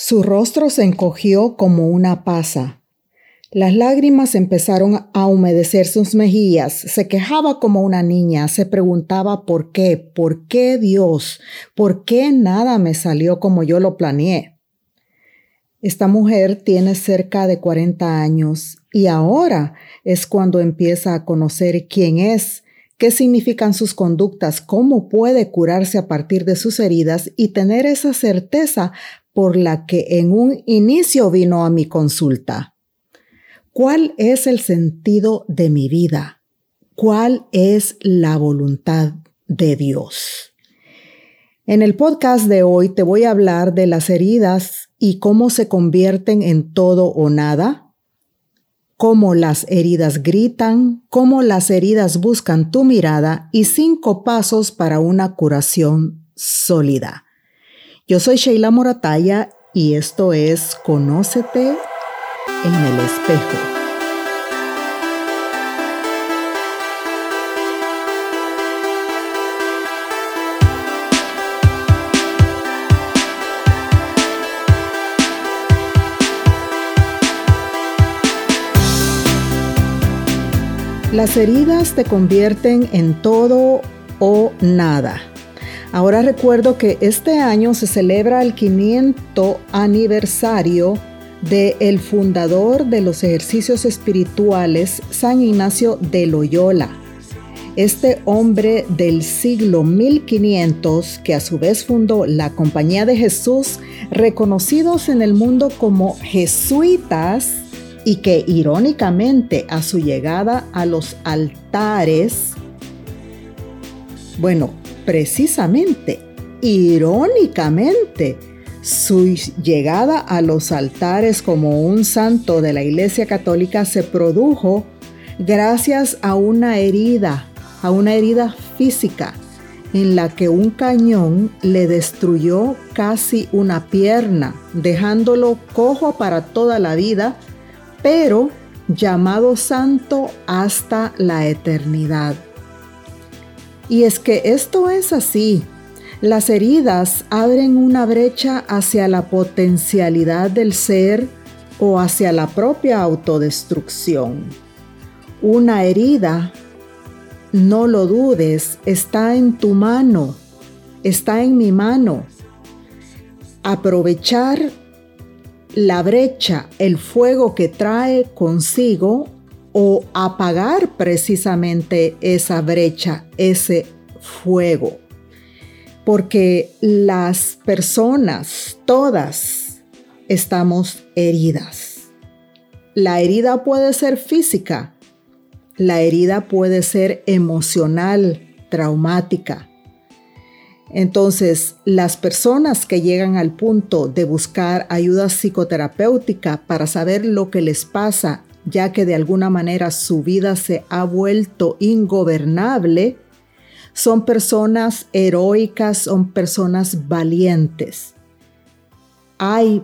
Su rostro se encogió como una pasa. Las lágrimas empezaron a humedecer sus mejillas. Se quejaba como una niña. Se preguntaba por qué, por qué Dios, por qué nada me salió como yo lo planeé. Esta mujer tiene cerca de 40 años y ahora es cuando empieza a conocer quién es, qué significan sus conductas, cómo puede curarse a partir de sus heridas y tener esa certeza por la que en un inicio vino a mi consulta. ¿Cuál es el sentido de mi vida? ¿Cuál es la voluntad de Dios? En el podcast de hoy te voy a hablar de las heridas y cómo se convierten en todo o nada, cómo las heridas gritan, cómo las heridas buscan tu mirada y cinco pasos para una curación sólida. Yo soy Sheila Morataya y esto es Conócete en el espejo. Las heridas te convierten en todo o nada. Ahora recuerdo que este año se celebra el 500 aniversario de el fundador de los ejercicios espirituales, San Ignacio de Loyola. Este hombre del siglo 1500, que a su vez fundó la Compañía de Jesús, reconocidos en el mundo como jesuitas, y que irónicamente a su llegada a los altares, bueno, precisamente, irónicamente, su llegada a los altares como un santo de la Iglesia Católica se produjo gracias a una herida, a una herida física en la que un cañón le destruyó casi una pierna, dejándolo cojo para toda la vida, pero llamado santo hasta la eternidad. Y es que esto es así. Las heridas abren una brecha hacia la potencialidad del ser o hacia la propia autodestrucción. Una herida, no lo dudes, está en tu mano, está en mi mano. Aprovechar la brecha, el fuego que trae consigo o apagar precisamente esa brecha, ese fuego. Porque las personas, todas, estamos heridas. La herida puede ser física, la herida puede ser emocional, traumática. Entonces, las personas que llegan al punto de buscar ayuda psicoterapéutica para saber lo que les pasa ya que de alguna manera su vida se ha vuelto ingobernable, son personas heroicas, son personas valientes. Hay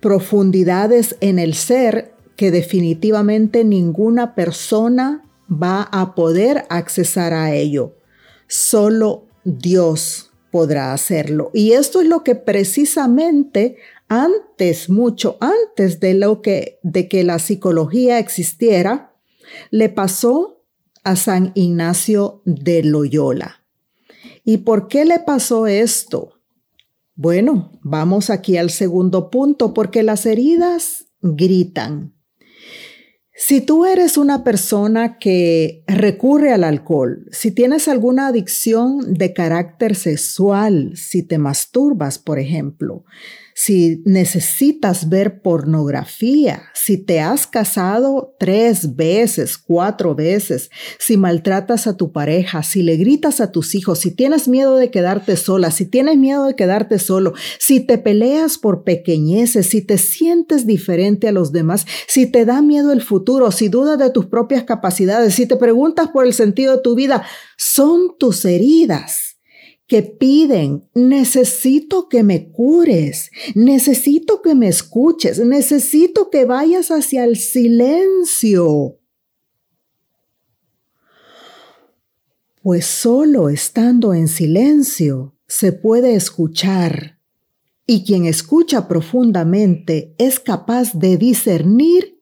profundidades en el ser que definitivamente ninguna persona va a poder accesar a ello. Solo Dios podrá hacerlo. Y esto es lo que precisamente antes, mucho antes de lo que, de que la psicología existiera, le pasó a San Ignacio de Loyola. ¿Y por qué le pasó esto? Bueno, vamos aquí al segundo punto, porque las heridas gritan. Si tú eres una persona que recurre al alcohol, si tienes alguna adicción de carácter sexual, si te masturbas, por ejemplo, si necesitas ver pornografía, si te has casado tres veces, cuatro veces, si maltratas a tu pareja, si le gritas a tus hijos, si tienes miedo de quedarte sola, si tienes miedo de quedarte solo, si te peleas por pequeñeces, si te sientes diferente a los demás, si te da miedo el futuro, si dudas de tus propias capacidades, si te preguntas por el sentido de tu vida, son tus heridas que piden, necesito que me cures, necesito que me escuches, necesito que vayas hacia el silencio. Pues solo estando en silencio se puede escuchar Y quien escucha profundamente es capaz de discernir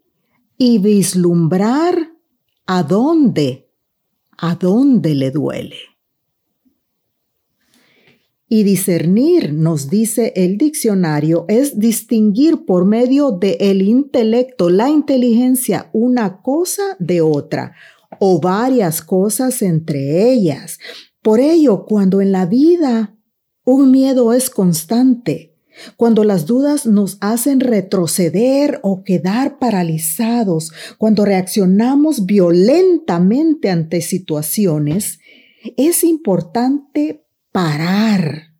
y vislumbrar a dónde, a dónde le duele. Y discernir, nos dice el diccionario, es distinguir por medio del el intelecto, la inteligencia, una cosa de otra o varias cosas entre ellas. Por ello, cuando en la vida un miedo es constante, cuando las dudas nos hacen retroceder o quedar paralizados, cuando reaccionamos violentamente ante situaciones, es importante parar.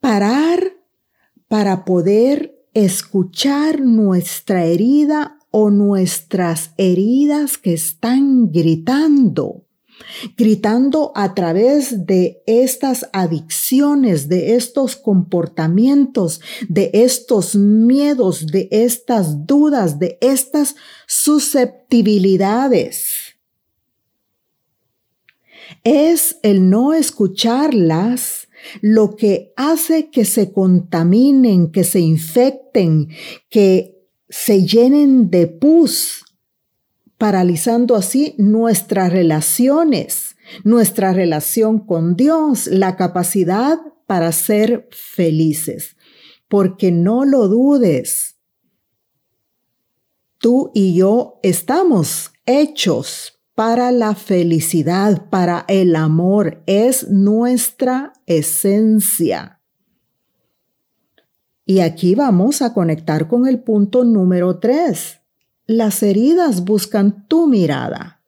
Parar para poder escuchar nuestra herida o nuestras heridas que están gritando gritando a través de estas adicciones, de estos comportamientos, de estos miedos, de estas dudas, de estas susceptibilidades. Es el no escucharlas lo que hace que se contaminen, que se infecten, que se llenen de pus, paralizando así nuestras relaciones, nuestra relación con Dios, la capacidad para ser felices. Porque no lo dudes, tú y yo estamos hechos para la felicidad, para el amor, es nuestra esencia. Y aquí vamos a conectar con el punto número tres las heridas buscan tu mirada.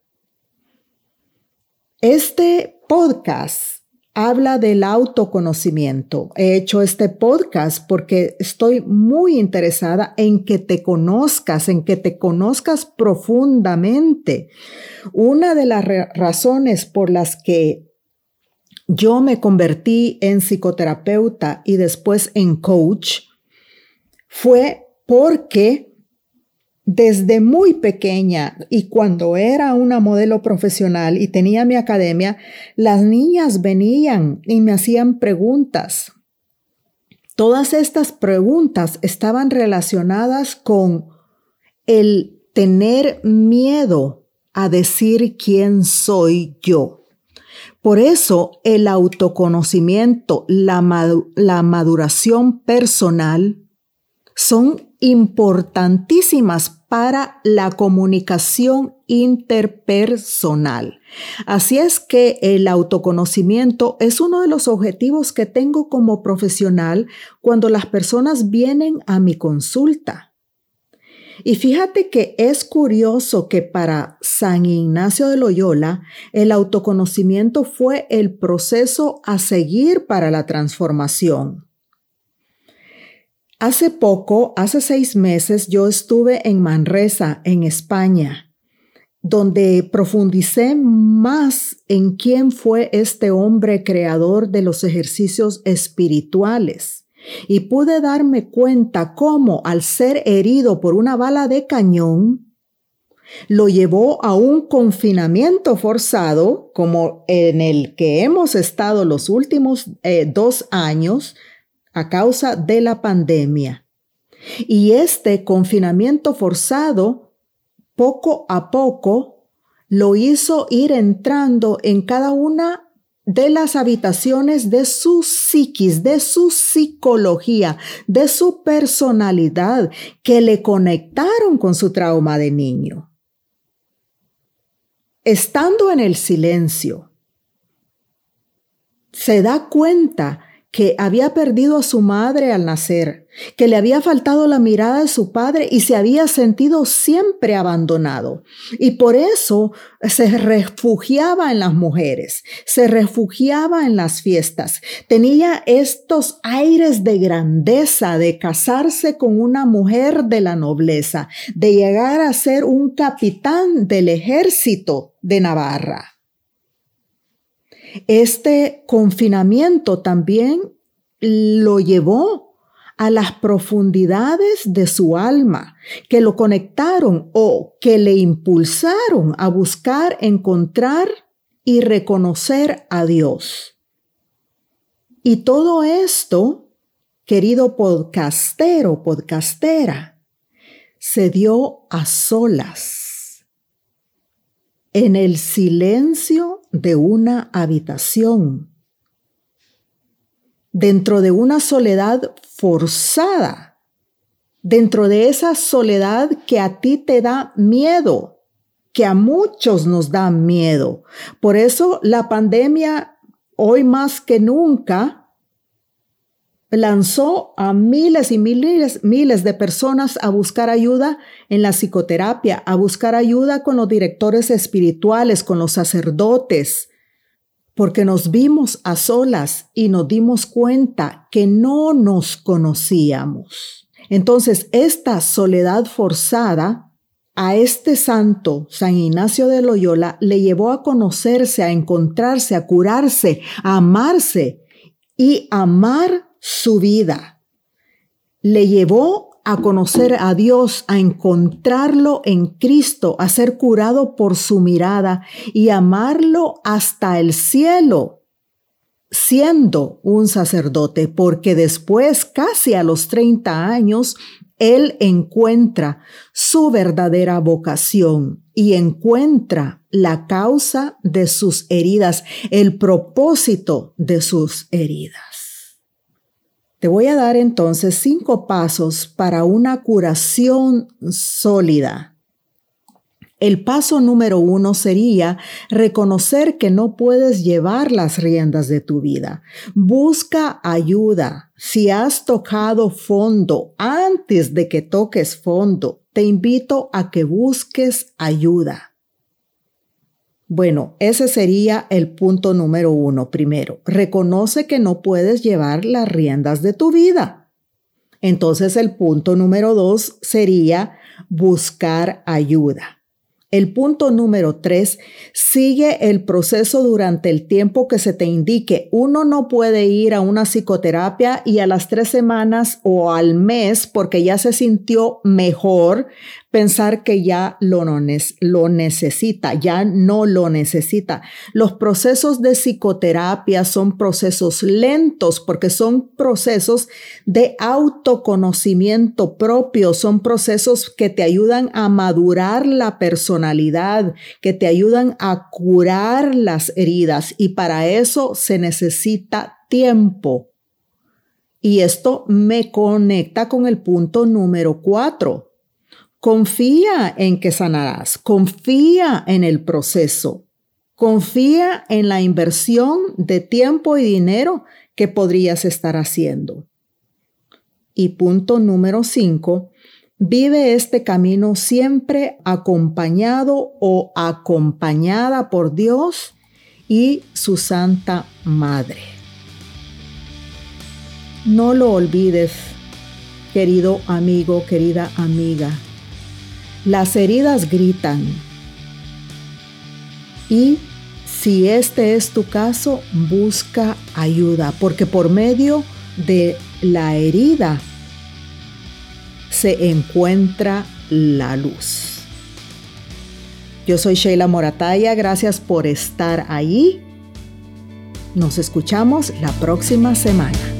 Este podcast habla del autoconocimiento. He hecho este podcast porque estoy muy interesada en que te conozcas, en que te conozcas profundamente. Una de las razones por las que yo me convertí en psicoterapeuta y después en coach fue porque desde muy pequeña y cuando era una modelo profesional y tenía mi academia, las niñas venían y me hacían preguntas. Todas estas preguntas estaban relacionadas con el tener miedo a decir quién soy yo. Por eso el autoconocimiento, la, maduración personal son importantísimas para la comunicación interpersonal. Así es que el autoconocimiento es uno de los objetivos que tengo como profesional cuando las personas vienen a mi consulta. Y fíjate que es curioso que para San Ignacio de Loyola el autoconocimiento fue el proceso a seguir para la transformación. Hace poco, hace seis meses, yo estuve en Manresa, en España, donde profundicé más en quién fue este hombre creador de los ejercicios espirituales. Y pude darme cuenta cómo al ser herido por una bala de cañón, lo llevó a un confinamiento forzado, como en el que hemos estado los últimos eh, dos años, a causa de la pandemia. Y este confinamiento forzado, poco a poco, lo hizo ir entrando en cada una de las habitaciones de su psiquis, de su psicología, de su personalidad, que le conectaron con su trauma de niño. Estando en el silencio, se da cuenta que había perdido a su madre al nacer, que le había faltado la mirada de su padre y se había sentido siempre abandonado. Y por eso se refugiaba en las mujeres, se refugiaba en las fiestas. Tenía estos aires de grandeza, de casarse con una mujer de la nobleza, de llegar a ser un capitán del ejército de Navarra. Este confinamiento también lo llevó a las profundidades de su alma, que lo conectaron o que le impulsaron a buscar, encontrar y reconocer a Dios. Y todo esto querido podcastero, podcastera, se dio a solas, en el silencio de una habitación, dentro de una soledad forzada, dentro de esa soledad que a ti te da miedo, que a muchos nos da miedo. Por eso la pandemia hoy más que nunca lanzó a miles y miles, miles de personas a buscar ayuda en la psicoterapia, a buscar ayuda con los directores espirituales, con los sacerdotes, porque nos vimos a solas y nos dimos cuenta que no nos conocíamos. Entonces, esta soledad forzada a este santo, San Ignacio de Loyola, le llevó a conocerse, a encontrarse, a curarse, a amarse y amar su vida. Le llevó a conocer a Dios, a encontrarlo en Cristo, a ser curado por su mirada y amarlo hasta el cielo, siendo un sacerdote, porque después, casi a los 30 años, él encuentra su verdadera vocación y encuentra la causa de sus heridas, el propósito de sus heridas. Te voy a dar entonces cinco pasos para una curación sólida. El paso número uno sería reconocer que no puedes llevar las riendas de tu vida. Busca ayuda. Si has tocado fondo antes de que toques fondo, te invito a que busques ayuda. Bueno, ese sería el punto número uno. Primero, reconoce que no puedes llevar las riendas de tu vida. Entonces el punto número dos sería buscar ayuda. El punto número tres, sigue el proceso durante el tiempo que se te indique. Uno no puede ir a una psicoterapia y a las tres semanas o al mes, porque ya se sintió mejor, pensar que ya lo, lo necesita, ya no lo necesita. Los procesos de psicoterapia son procesos lentos porque son procesos de autoconocimiento propio, son procesos que te ayudan a madurar la personalidad, que te ayudan a curar las heridas y para eso se necesita tiempo. Y esto me conecta con el punto número cuatro Confía en que sanarás, confía en el proceso, confía en la inversión de tiempo y dinero que podrías estar haciendo. Y punto número cinco, vive este camino siempre acompañado o acompañada por Dios y su Santa Madre. No lo olvides, querido amigo, querida amiga. Las heridas gritan. Y si este es tu caso, busca ayuda, porque por medio de la herida se encuentra la luz. Yo soy Sheila Morataya, gracias por estar ahí. Nos escuchamos la próxima semana.